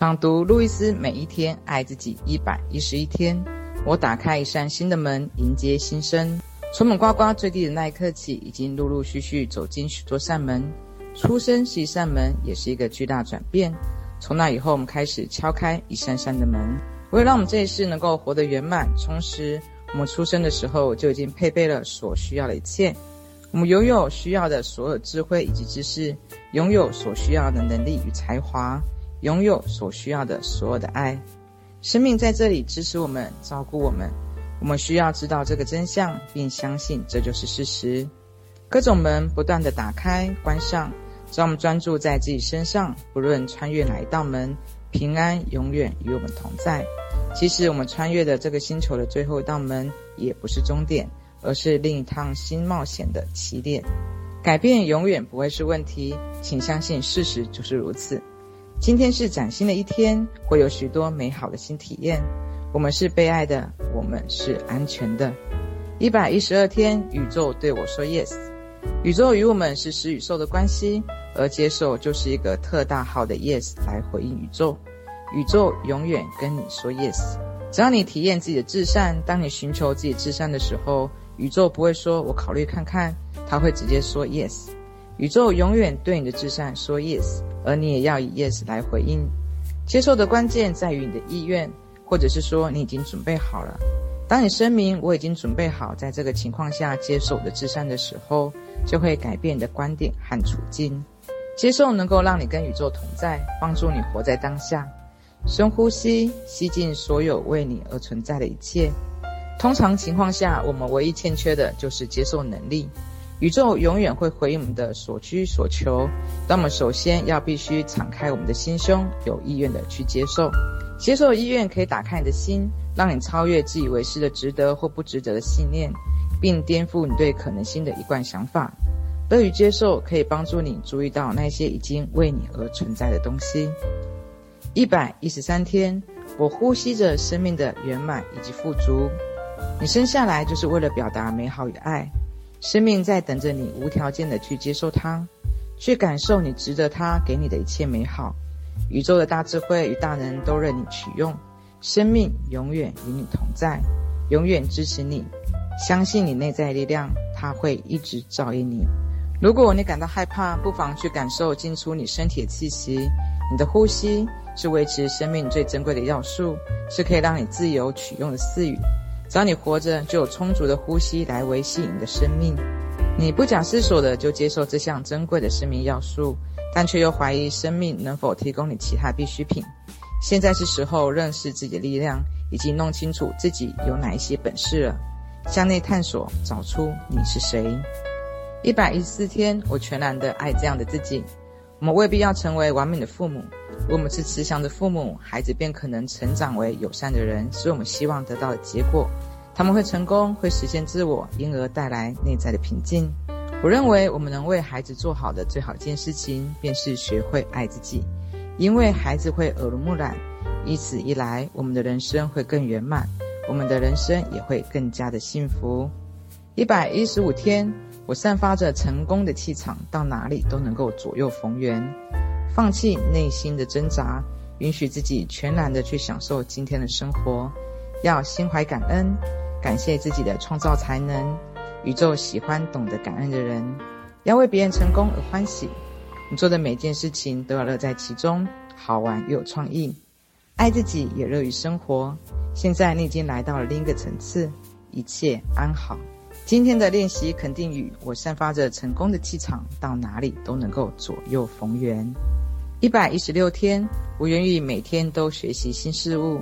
朗读路易斯，每一天爱自己一百一十一天。我打开一扇新的门，迎接新生。从猛呱呱坠地的那一刻起，已经陆陆续续走进许多扇门。出生是一扇门，也是一个巨大转变。从那以后，我们开始敲开一扇扇的门，为了让我们这一世能够活得圆满充实。我们出生的时候就已经配备了所需要的一切。我们拥有需要的所有智慧以及知识，拥有所需要的能力与才华。拥有所需要的所有的爱，生命在这里支持我们，照顾我们。我们需要知道这个真相，并相信这就是事实。各种门不断地打开、关上，只要我们专注在自己身上，不论穿越哪一道门，平安永远与我们同在。其实，我们穿越的这个星球的最后一道门，也不是终点，而是另一趟新冒险的起点。改变永远不会是问题，请相信事实就是如此。今天是崭新的一天，会有许多美好的新体验。我们是被爱的，我们是安全的。一百一十二天，宇宙对我说 yes。宇宙与我们是施与受的关系，而接受就是一个特大号的 yes 来回应宇宙。宇宙永远跟你说 yes。只要你体验自己的至善，当你寻求自己至善的时候，宇宙不会说“我考虑看看”，他会直接说 yes。宇宙永远对你的至善说 yes。而你也要以 yes 来回应，接受的关键在于你的意愿，或者是说你已经准备好了。当你声明我已经准备好在这个情况下接受我的至善的时候，就会改变你的观点和处境。接受能够让你跟宇宙同在，帮助你活在当下。深呼吸，吸进所有为你而存在的一切。通常情况下，我们唯一欠缺的就是接受能力。宇宙永远会回应我们的所需所求，但我们首先要必须敞开我们的心胸，有意愿的去接受。接受意愿可以打开你的心，让你超越自以为是的值得或不值得的信念，并颠覆你对可能性的一贯想法。乐于接受可以帮助你注意到那些已经为你而存在的东西。一百一十三天，我呼吸着生命的圆满以及富足。你生下来就是为了表达美好与爱。生命在等着你无条件的去接受它，去感受你值得它给你的一切美好。宇宙的大智慧与大能都任你取用。生命永远与你同在，永远支持你。相信你内在力量，它会一直照应你。如果你感到害怕，不妨去感受进出你身体的气息。你的呼吸是维持生命最珍贵的要素，是可以让你自由取用的赐予。只要你活着，就有充足的呼吸来维系你的生命。你不假思索的就接受这项珍贵的生命要素，但却又怀疑生命能否提供你其他必需品。现在是时候认识自己的力量，以及弄清楚自己有哪一些本事了。向内探索，找出你是谁。一百一十四天，我全然的爱这样的自己。我们未必要成为完美的父母。如果我们是慈祥的父母，孩子便可能成长为友善的人，是我们希望得到的结果。他们会成功，会实现自我，因而带来内在的平静。我认为，我们能为孩子做好的最好一件事情，便是学会爱自己，因为孩子会耳濡目染。以此一来，我们的人生会更圆满，我们的人生也会更加的幸福。一百一十五天。我散发着成功的气场，到哪里都能够左右逢源。放弃内心的挣扎，允许自己全然的去享受今天的生活。要心怀感恩，感谢自己的创造才能。宇宙喜欢懂得感恩的人。要为别人成功而欢喜。你做的每件事情都要乐在其中，好玩又有创意。爱自己也乐于生活。现在你已经来到了另一个层次，一切安好。今天的练习肯定语：我散发着成功的气场，到哪里都能够左右逢源。一百一十六天，我愿意每天都学习新事物。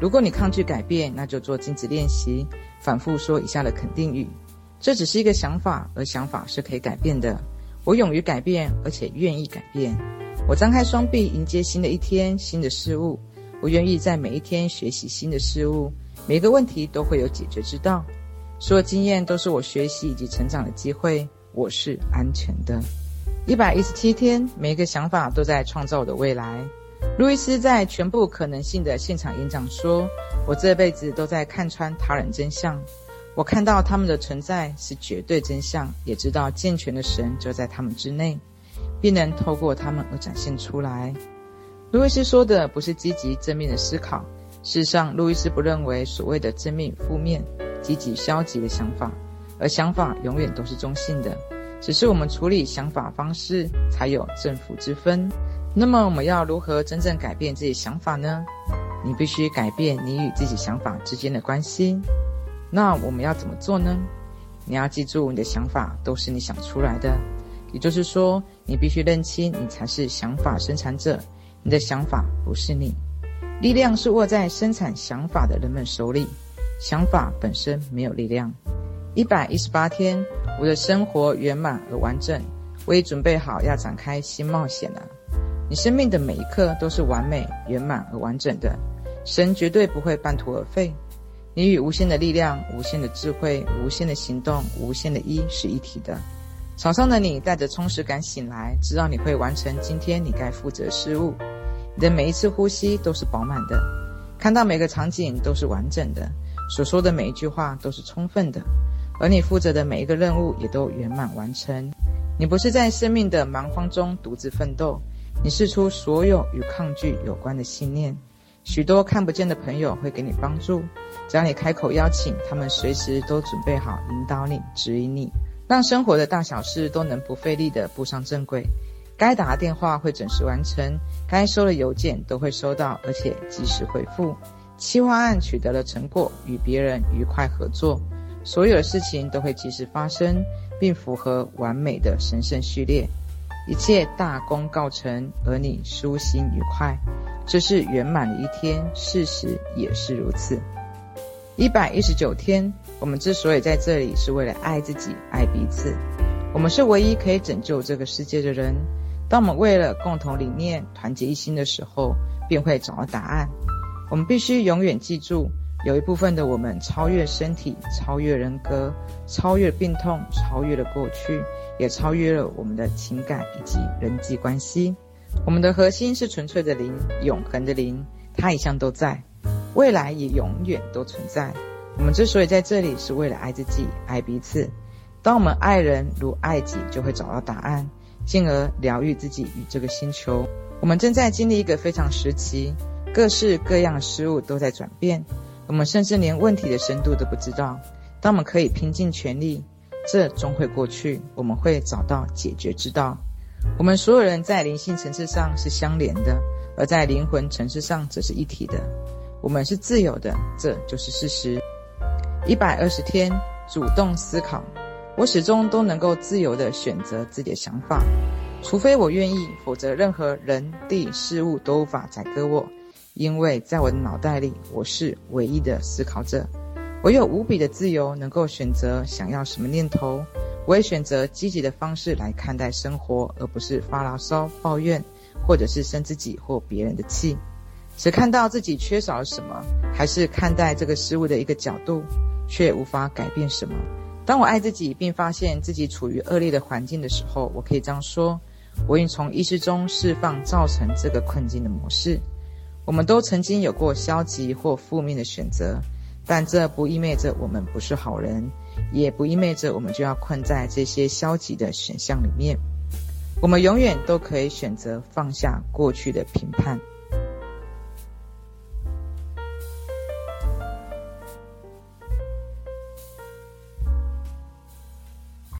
如果你抗拒改变，那就做镜子练习，反复说以下的肯定语：这只是一个想法，而想法是可以改变的。我勇于改变，而且愿意改变。我张开双臂迎接新的一天，新的事物。我愿意在每一天学习新的事物，每个问题都会有解决之道。所有经验都是我学习以及成长的机会。我是安全的。一百一十七天，每一个想法都在创造我的未来。路易斯在全部可能性的现场演讲说：“我这辈子都在看穿他人真相。我看到他们的存在是绝对真相，也知道健全的神就在他们之内，并能透过他们而展现出来。路易斯说的不是积极正面的思考。事实上，路易斯不认为所谓的正面与、负面、积极、消极的想法，而想法永远都是中性的，只是我们处理想法方式才有正负之分。那么，我们要如何真正改变自己想法呢？你必须改变你与自己想法之间的关系。那我们要怎么做呢？你要记住，你的想法都是你想出来的，也就是说，你必须认清你才是想法生产者。你的想法不是你，力量是握在生产想法的人们手里，想法本身没有力量。一百一十八天，我的生活圆满而完整，我已准备好要展开新冒险了。你生命的每一刻都是完美、圆满而完整的，神绝对不会半途而废。你与无限的力量、无限的智慧、无限的行动、无限的一是一体的。早上的你带着充实感醒来，知道你会完成今天你该负责的事物。你的每一次呼吸都是饱满的，看到每个场景都是完整的，所说的每一句话都是充分的，而你负责的每一个任务也都圆满完成。你不是在生命的蛮荒中独自奋斗，你释出所有与抗拒有关的信念。许多看不见的朋友会给你帮助，只要你开口邀请，他们随时都准备好引导你、指引你，让生活的大小事都能不费力地步上正轨。该打的电话会准时完成，该收的邮件都会收到，而且及时回复。企划案取得了成果，与别人愉快合作，所有的事情都会及时发生，并符合完美的神圣序列。一切大功告成，而你舒心愉快，这是圆满的一天。事实也是如此。一百一十九天，我们之所以在这里，是为了爱自己，爱彼此。我们是唯一可以拯救这个世界的人。当我们为了共同理念团结一心的时候，便会找到答案。我们必须永远记住，有一部分的我们超越身体，超越人格，超越病痛，超越了过去，也超越了我们的情感以及人际关系。我们的核心是纯粹的灵，永恒的灵，它一向都在，未来也永远都存在。我们之所以在这里，是为了爱自己，爱彼此。当我们爱人如爱己，就会找到答案。进而疗愈自己与这个星球。我们正在经历一个非常时期，各式各样的事物都在转变，我们甚至连问题的深度都不知道。当我们可以拼尽全力，这终会过去，我们会找到解决之道。我们所有人在灵性层次上是相连的，而在灵魂层次上则是一体的。我们是自由的，这就是事实。一百二十天，主动思考。我始终都能够自由地选择自己的想法，除非我愿意，否则任何人、地、事物都无法宰割我。因为在我的脑袋里，我是唯一的思考者，我有无比的自由，能够选择想要什么念头。我也选择积极的方式来看待生活，而不是发牢骚、抱怨，或者是生自己或别人的气。只看到自己缺少了什么，还是看待这个事物的一个角度，却无法改变什么。当我爱自己，并发现自己处于恶劣的环境的时候，我可以这样说：我已从意识中释放造成这个困境的模式。我们都曾经有过消极或负面的选择，但这不意味着我们不是好人，也不意味着我们就要困在这些消极的选项里面。我们永远都可以选择放下过去的评判。